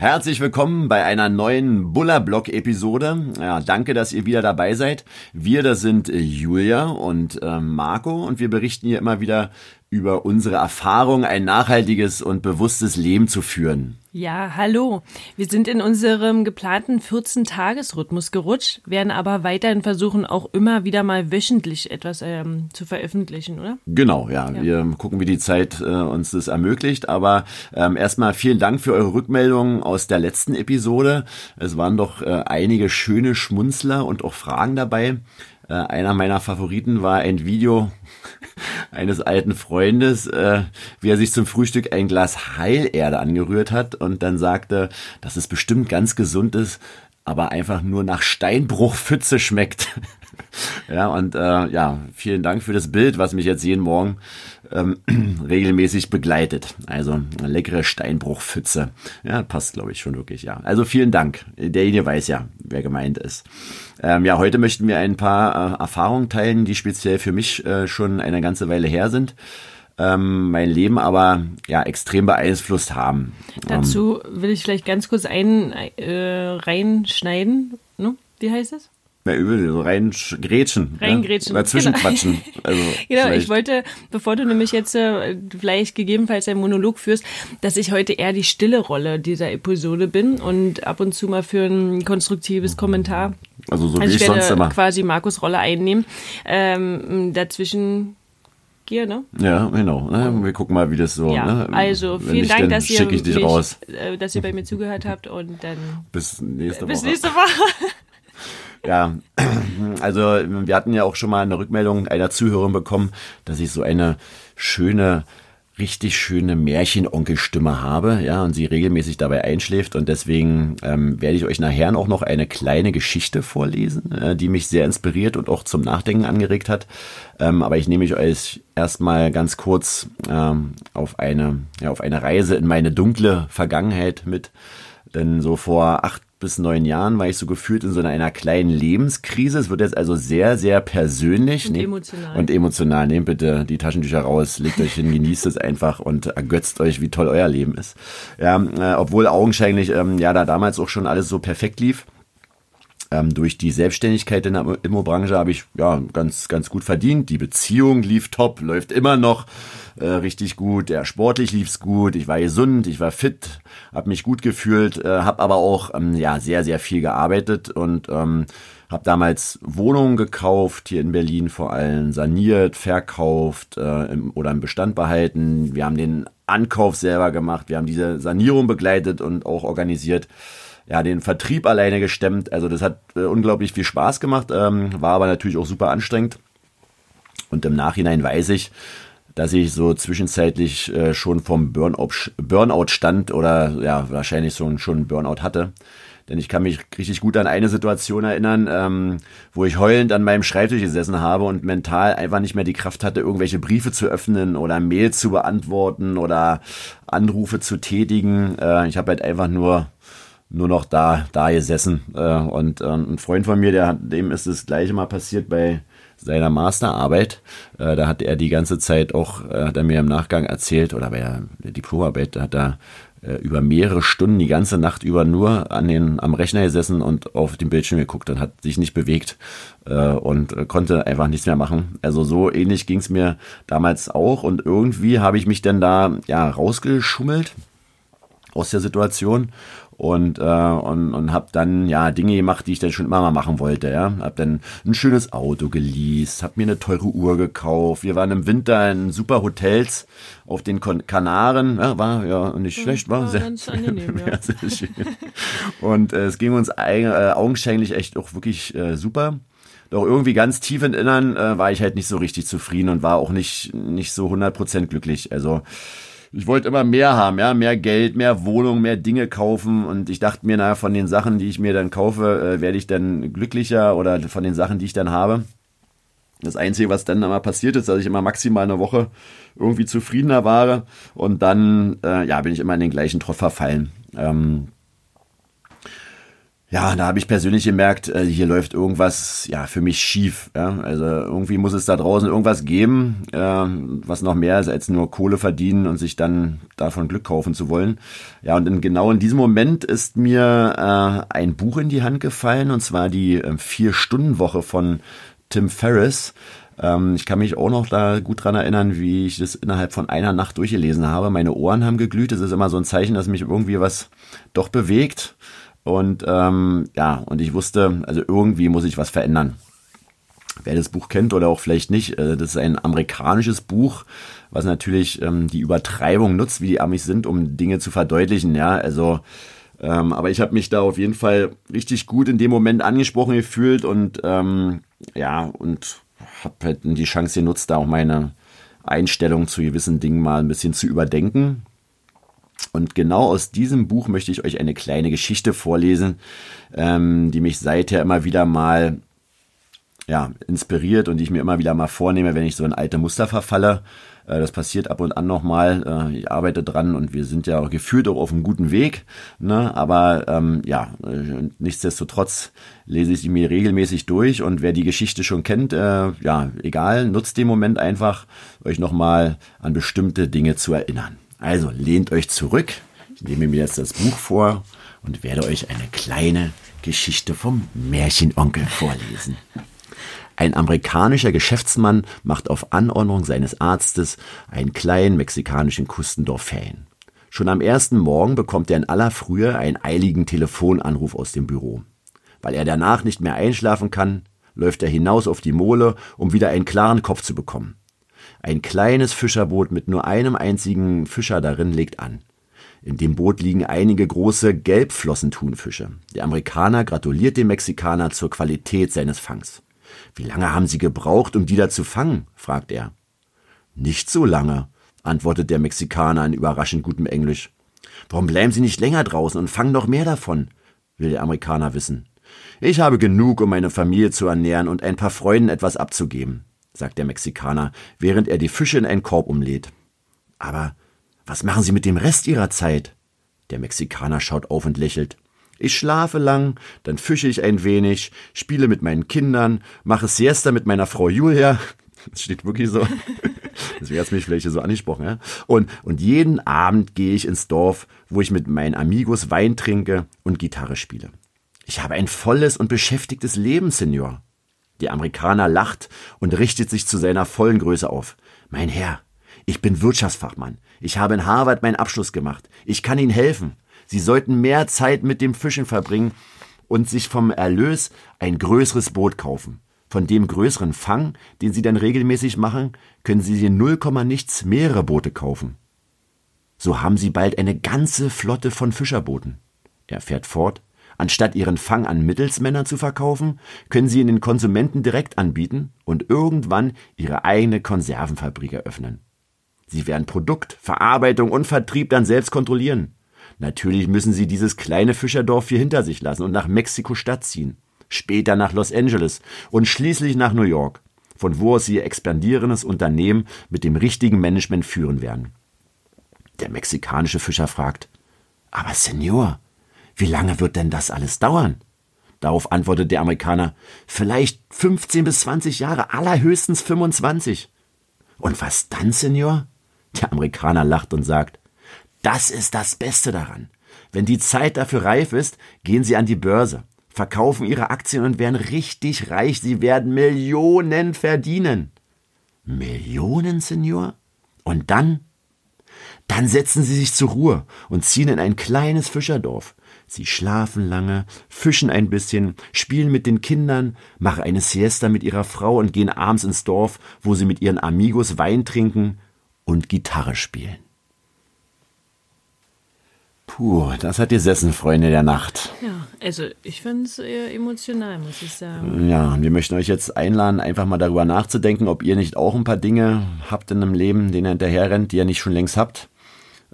Herzlich willkommen bei einer neuen Buller-Blog-Episode. Ja, danke, dass ihr wieder dabei seid. Wir, das sind äh, Julia und äh, Marco und wir berichten hier immer wieder über unsere Erfahrung, ein nachhaltiges und bewusstes Leben zu führen. Ja, hallo. Wir sind in unserem geplanten 14-Tages-Rhythmus gerutscht, werden aber weiterhin versuchen, auch immer wieder mal wöchentlich etwas ähm, zu veröffentlichen, oder? Genau, ja. ja. Wir gucken, wie die Zeit äh, uns das ermöglicht. Aber ähm, erstmal vielen Dank für eure Rückmeldungen aus der letzten Episode. Es waren doch äh, einige schöne Schmunzler und auch Fragen dabei. Äh, einer meiner Favoriten war ein Video eines alten Freundes, äh, wie er sich zum Frühstück ein Glas Heilerde angerührt hat und dann sagte, dass es bestimmt ganz gesund ist, aber einfach nur nach Steinbruchpfütze schmeckt. ja, und äh, ja, vielen Dank für das Bild, was mich jetzt jeden Morgen ähm, regelmäßig begleitet. Also eine leckere Steinbruchpfütze. Ja, passt, glaube ich, schon wirklich, ja. Also vielen Dank. Derjenige weiß ja, wer gemeint ist. Ähm, ja, heute möchten wir ein paar äh, Erfahrungen teilen, die speziell für mich äh, schon eine ganze Weile her sind. Ähm, mein Leben aber ja extrem beeinflusst haben. Dazu will ich vielleicht ganz kurz ein äh, reinschneiden. Ne? Wie heißt es? Na, übel, so rein grätschen. Reingrätschen. Ja? Dazwischen genau. quatschen. Also genau, vielleicht. ich wollte, bevor du nämlich jetzt äh, vielleicht gegebenenfalls einen Monolog führst, dass ich heute eher die stille Rolle dieser Episode bin und ab und zu mal für ein konstruktives Kommentar. Also so wie also ich, ich sonst immer. quasi Markus Rolle einnehmen. Ähm, dazwischen Gier, ne? Ja, genau. Wir gucken mal, wie das so. Ja, ne? also vielen nicht, Dank, dass ihr, mich, äh, dass ihr bei mir zugehört habt und dann bis nächste Woche. Bis nächste Woche. Ja, also wir hatten ja auch schon mal eine Rückmeldung einer Zuhörerin bekommen, dass ich so eine schöne, richtig schöne Märchenonkelstimme habe, ja, und sie regelmäßig dabei einschläft und deswegen ähm, werde ich euch nachher auch noch eine kleine Geschichte vorlesen, äh, die mich sehr inspiriert und auch zum Nachdenken angeregt hat. Ähm, aber ich nehme euch erstmal ganz kurz ähm, auf eine, ja, auf eine Reise in meine dunkle Vergangenheit mit. Denn so vor acht bis neun Jahren war ich so gefühlt in so einer kleinen Lebenskrise. Es wird jetzt also sehr, sehr persönlich. Und Nehmt, emotional. Und emotional. Nehmt bitte die Taschentücher raus, legt euch hin, genießt es einfach und ergötzt euch, wie toll euer Leben ist. Ja, äh, obwohl augenscheinlich ähm, ja da damals auch schon alles so perfekt lief. Ähm, durch die Selbstständigkeit in der Immobranche habe ich ja ganz, ganz gut verdient. Die Beziehung lief top, läuft immer noch äh, richtig gut. Ja, sportlich lief's gut. Ich war gesund, ich war fit, habe mich gut gefühlt, äh, habe aber auch ähm, ja sehr, sehr viel gearbeitet und ähm, habe damals Wohnungen gekauft, hier in Berlin vor allem, saniert, verkauft äh, im, oder im Bestand behalten. Wir haben den Ankauf selber gemacht, wir haben diese Sanierung begleitet und auch organisiert ja, den Vertrieb alleine gestemmt. Also das hat äh, unglaublich viel Spaß gemacht, ähm, war aber natürlich auch super anstrengend. Und im Nachhinein weiß ich, dass ich so zwischenzeitlich äh, schon vom Burnout, Burnout stand oder ja, wahrscheinlich so schon Burnout hatte. Denn ich kann mich richtig gut an eine Situation erinnern, ähm, wo ich heulend an meinem Schreibtisch gesessen habe und mental einfach nicht mehr die Kraft hatte, irgendwelche Briefe zu öffnen oder Mails zu beantworten oder Anrufe zu tätigen. Äh, ich habe halt einfach nur nur noch da, da gesessen. Äh, und ähm, ein Freund von mir, der hat, dem ist das gleiche mal passiert bei seiner Masterarbeit. Äh, da hat er die ganze Zeit auch, äh, hat er mir im Nachgang erzählt, oder bei der Diplomarbeit, da hat er äh, über mehrere Stunden die ganze Nacht über nur an den, am Rechner gesessen und auf den Bildschirm geguckt und hat sich nicht bewegt äh, und äh, konnte einfach nichts mehr machen. Also so ähnlich ging es mir damals auch und irgendwie habe ich mich dann da ja rausgeschummelt aus der Situation und, äh, und, und habe dann ja Dinge gemacht, die ich dann schon immer mal machen wollte. Ja, habe dann ein schönes Auto geleast, habe mir eine teure Uhr gekauft. Wir waren im Winter in super Hotels auf den Kon Kanaren. Ja, war ja nicht schlecht, war, war sehr, ganz angenehm, ja. sehr schön. Und äh, es ging uns äh, augenscheinlich echt auch wirklich äh, super. Doch irgendwie ganz tief im Innern äh, war ich halt nicht so richtig zufrieden und war auch nicht nicht so 100% glücklich. Also ich wollte immer mehr haben, ja, mehr Geld, mehr Wohnung, mehr Dinge kaufen und ich dachte mir, naja, von den Sachen, die ich mir dann kaufe, äh, werde ich dann glücklicher oder von den Sachen, die ich dann habe. Das Einzige, was dann immer passiert ist, dass ich immer maximal eine Woche irgendwie zufriedener war und dann, äh, ja, bin ich immer in den gleichen Trott verfallen. Ähm, Ja, da habe ich persönlich gemerkt, äh, hier läuft irgendwas ja für mich schief. Ja? Also irgendwie muss es da draußen irgendwas geben, äh, was noch mehr ist als nur Kohle verdienen und sich dann davon Glück kaufen zu wollen. Ja, und in, genau in diesem Moment ist mir äh, ein Buch in die Hand gefallen und zwar die äh, Vier-Stunden-Woche von Tim Ferriss. Ähm, ich kann mich auch noch da gut dran erinnern, wie ich das innerhalb von einer Nacht durchgelesen habe. Meine Ohren haben geglüht. Das ist immer so ein Zeichen, dass mich irgendwie was doch bewegt. Und ähm, ja, und ich wusste, also irgendwie muss ich was verändern. Wer das Buch kennt oder auch vielleicht nicht, äh, das ist ein amerikanisches Buch, was natürlich ähm, die Übertreibung nutzt, wie die Amis sind, um Dinge zu verdeutlichen. Ja, also ähm, aber ich habe mich da auf jeden Fall richtig gut in dem Moment angesprochen gefühlt und ähm, ja und habe halt die Chance genutzt, da auch meine Einstellung zu gewissen Dingen mal ein bisschen zu überdenken. Und genau aus diesem Buch möchte ich euch eine kleine Geschichte vorlesen, ähm, die mich seither immer wieder mal ja, inspiriert und die ich mir immer wieder mal vornehme, wenn ich so in alte Muster verfalle. Äh, das passiert ab und an nochmal. Äh, ich arbeite dran und wir sind ja gefühlt auch auf einem guten Weg. Ne? Aber ähm, ja, äh, nichtsdestotrotz lese ich sie mir regelmäßig durch und wer die Geschichte schon kennt, äh, ja, egal, nutzt den Moment einfach, euch nochmal an bestimmte Dinge zu erinnern. Also lehnt euch zurück. Ich nehme mir jetzt das Buch vor und werde euch eine kleine Geschichte vom Märchenonkel vorlesen. Ein amerikanischer Geschäftsmann macht auf Anordnung seines Arztes einen kleinen mexikanischen Kustendorf Ferien. Schon am ersten Morgen bekommt er in aller Frühe einen eiligen Telefonanruf aus dem Büro. Weil er danach nicht mehr einschlafen kann, läuft er hinaus auf die Mole, um wieder einen klaren Kopf zu bekommen. Ein kleines Fischerboot mit nur einem einzigen Fischer darin legt an. In dem Boot liegen einige große Gelbflossenthunfische. Der Amerikaner gratuliert dem Mexikaner zur Qualität seines Fangs. Wie lange haben Sie gebraucht, um die da zu fangen? fragt er. Nicht so lange, antwortet der Mexikaner in überraschend gutem Englisch. Warum bleiben Sie nicht länger draußen und fangen noch mehr davon? will der Amerikaner wissen. Ich habe genug, um meine Familie zu ernähren und ein paar Freunden etwas abzugeben, sagt der Mexikaner, während er die Fische in einen Korb umlädt. Aber was machen Sie mit dem Rest Ihrer Zeit? Der Mexikaner schaut auf und lächelt. Ich schlafe lang, dann fische ich ein wenig, spiele mit meinen Kindern, mache Siesta mit meiner Frau Julia. Das steht wirklich so. Deswegen hat mich vielleicht so angesprochen. Ja? Und, und jeden Abend gehe ich ins Dorf, wo ich mit meinen Amigos Wein trinke und Gitarre spiele. Ich habe ein volles und beschäftigtes Leben, Senor. Der Amerikaner lacht und richtet sich zu seiner vollen Größe auf. Mein Herr, ich bin Wirtschaftsfachmann. Ich habe in Harvard meinen Abschluss gemacht. Ich kann Ihnen helfen. Sie sollten mehr Zeit mit dem Fischen verbringen und sich vom Erlös ein größeres Boot kaufen. Von dem größeren Fang, den Sie dann regelmäßig machen, können Sie in null nichts mehrere Boote kaufen. So haben Sie bald eine ganze Flotte von Fischerbooten. Er fährt fort. Anstatt Ihren Fang an Mittelsmänner zu verkaufen, können Sie ihn den Konsumenten direkt anbieten und irgendwann Ihre eigene Konservenfabrik eröffnen. Sie werden Produkt, Verarbeitung und Vertrieb dann selbst kontrollieren. Natürlich müssen sie dieses kleine Fischerdorf hier hinter sich lassen und nach Mexiko-Stadt ziehen. Später nach Los Angeles und schließlich nach New York, von wo aus sie ihr expandierendes Unternehmen mit dem richtigen Management führen werden. Der mexikanische Fischer fragt, aber Senor, wie lange wird denn das alles dauern? Darauf antwortet der Amerikaner, vielleicht 15 bis 20 Jahre, allerhöchstens 25. Und was dann, Senor? Der Amerikaner lacht und sagt, das ist das Beste daran. Wenn die Zeit dafür reif ist, gehen Sie an die Börse, verkaufen Ihre Aktien und werden richtig reich. Sie werden Millionen verdienen. Millionen, Senor? Und dann? Dann setzen Sie sich zur Ruhe und ziehen in ein kleines Fischerdorf. Sie schlafen lange, fischen ein bisschen, spielen mit den Kindern, machen eine Siesta mit ihrer Frau und gehen abends ins Dorf, wo sie mit ihren Amigos Wein trinken und Gitarre spielen. Puh, das hat gesessen, Freunde der Nacht. Ja, also ich finde es eher emotional, muss ich sagen. Ja, wir möchten euch jetzt einladen, einfach mal darüber nachzudenken, ob ihr nicht auch ein paar Dinge habt in einem Leben, denen ihr hinterherrennt, die ihr nicht schon längst habt.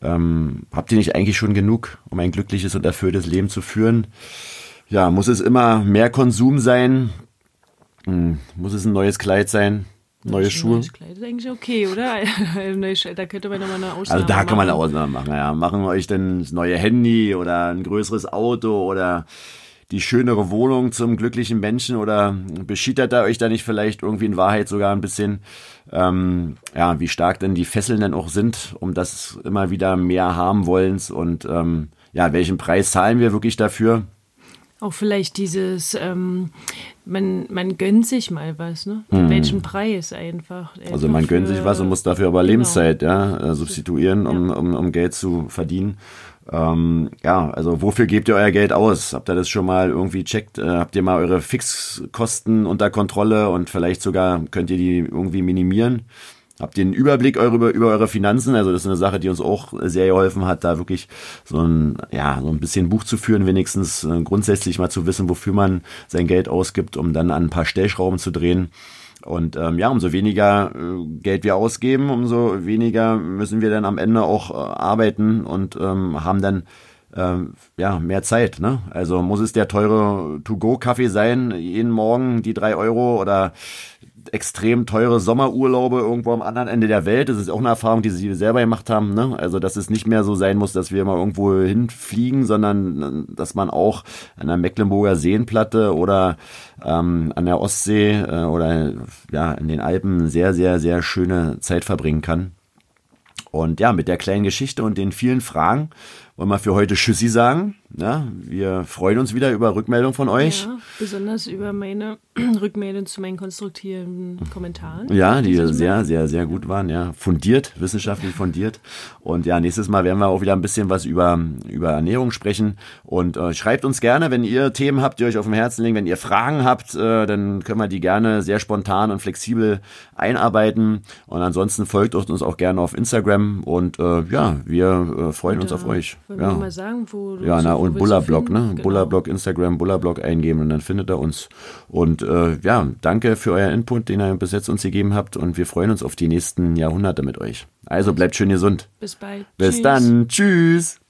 Ähm, habt ihr nicht eigentlich schon genug, um ein glückliches und erfülltes Leben zu führen? Ja, muss es immer mehr Konsum sein? Hm, muss es ein neues Kleid sein? Neue Schuhe. Neues Kleid ist eigentlich okay, oder? da könnte man nochmal eine Ausnahme Also da kann man eine Ausnahme machen, ja. Machen wir euch denn das neue Handy oder ein größeres Auto oder die schönere Wohnung zum glücklichen Menschen oder beschittert er euch da nicht vielleicht irgendwie in Wahrheit sogar ein bisschen, ähm, ja, wie stark denn die Fesseln denn auch sind, um das immer wieder mehr haben wollens und ähm, ja, welchen Preis zahlen wir wirklich dafür? Auch vielleicht dieses, ähm, man, man gönnt sich mal was, ne? Hm. Welchen Preis einfach. einfach also man gönnt sich was und muss dafür aber genau. Lebenszeit, ja, äh, substituieren, um, ja. um, um Geld zu verdienen. Ähm, ja, also wofür gebt ihr euer Geld aus? Habt ihr das schon mal irgendwie checkt? Äh, habt ihr mal eure Fixkosten unter Kontrolle und vielleicht sogar könnt ihr die irgendwie minimieren? Habt ihr einen Überblick über, über eure Finanzen? Also das ist eine Sache, die uns auch sehr geholfen hat, da wirklich so ein, ja, so ein bisschen Buch zu führen, wenigstens äh, grundsätzlich mal zu wissen, wofür man sein Geld ausgibt, um dann an ein paar Stellschrauben zu drehen. Und ähm, ja, umso weniger äh, Geld wir ausgeben, umso weniger müssen wir dann am Ende auch äh, arbeiten und ähm, haben dann ähm, ja mehr Zeit. Ne? Also muss es der teure To-Go-Kaffee sein, jeden Morgen die drei Euro oder extrem teure Sommerurlaube irgendwo am anderen Ende der Welt. Das ist auch eine Erfahrung, die sie selber gemacht haben. Ne? Also, dass es nicht mehr so sein muss, dass wir mal irgendwo hinfliegen, sondern dass man auch an der Mecklenburger Seenplatte oder ähm, an der Ostsee äh, oder ja in den Alpen sehr, sehr, sehr schöne Zeit verbringen kann. Und ja, mit der kleinen Geschichte und den vielen Fragen wollen wir für heute Tschüssi sagen. Ja, wir freuen uns wieder über Rückmeldung von euch. Ja, besonders über meine Rückmeldung zu meinen konstruktiven Kommentaren. Ja, die sehr, sehr, sehr gut waren. Ja, fundiert, wissenschaftlich fundiert. Und ja, nächstes Mal werden wir auch wieder ein bisschen was über, über Ernährung sprechen. Und äh, schreibt uns gerne, wenn ihr Themen habt, die euch auf dem Herzen liegen. Wenn ihr Fragen habt, äh, dann können wir die gerne sehr spontan und flexibel einarbeiten. Und ansonsten folgt uns auch gerne auf Instagram. Und äh, ja, wir äh, freuen und, uns auf euch. Wollen ja. wir mal sagen, wo Ja, na, und Bullerblock, ne? Genau. Bullerblock, Instagram, Bullerblock eingeben und dann findet er uns. Und äh, ja, danke für euer Input, den ihr bis jetzt uns gegeben habt und wir freuen uns auf die nächsten Jahrhunderte mit euch. Also bleibt schön gesund. Bis bald. Bis Tschüss. dann. Tschüss.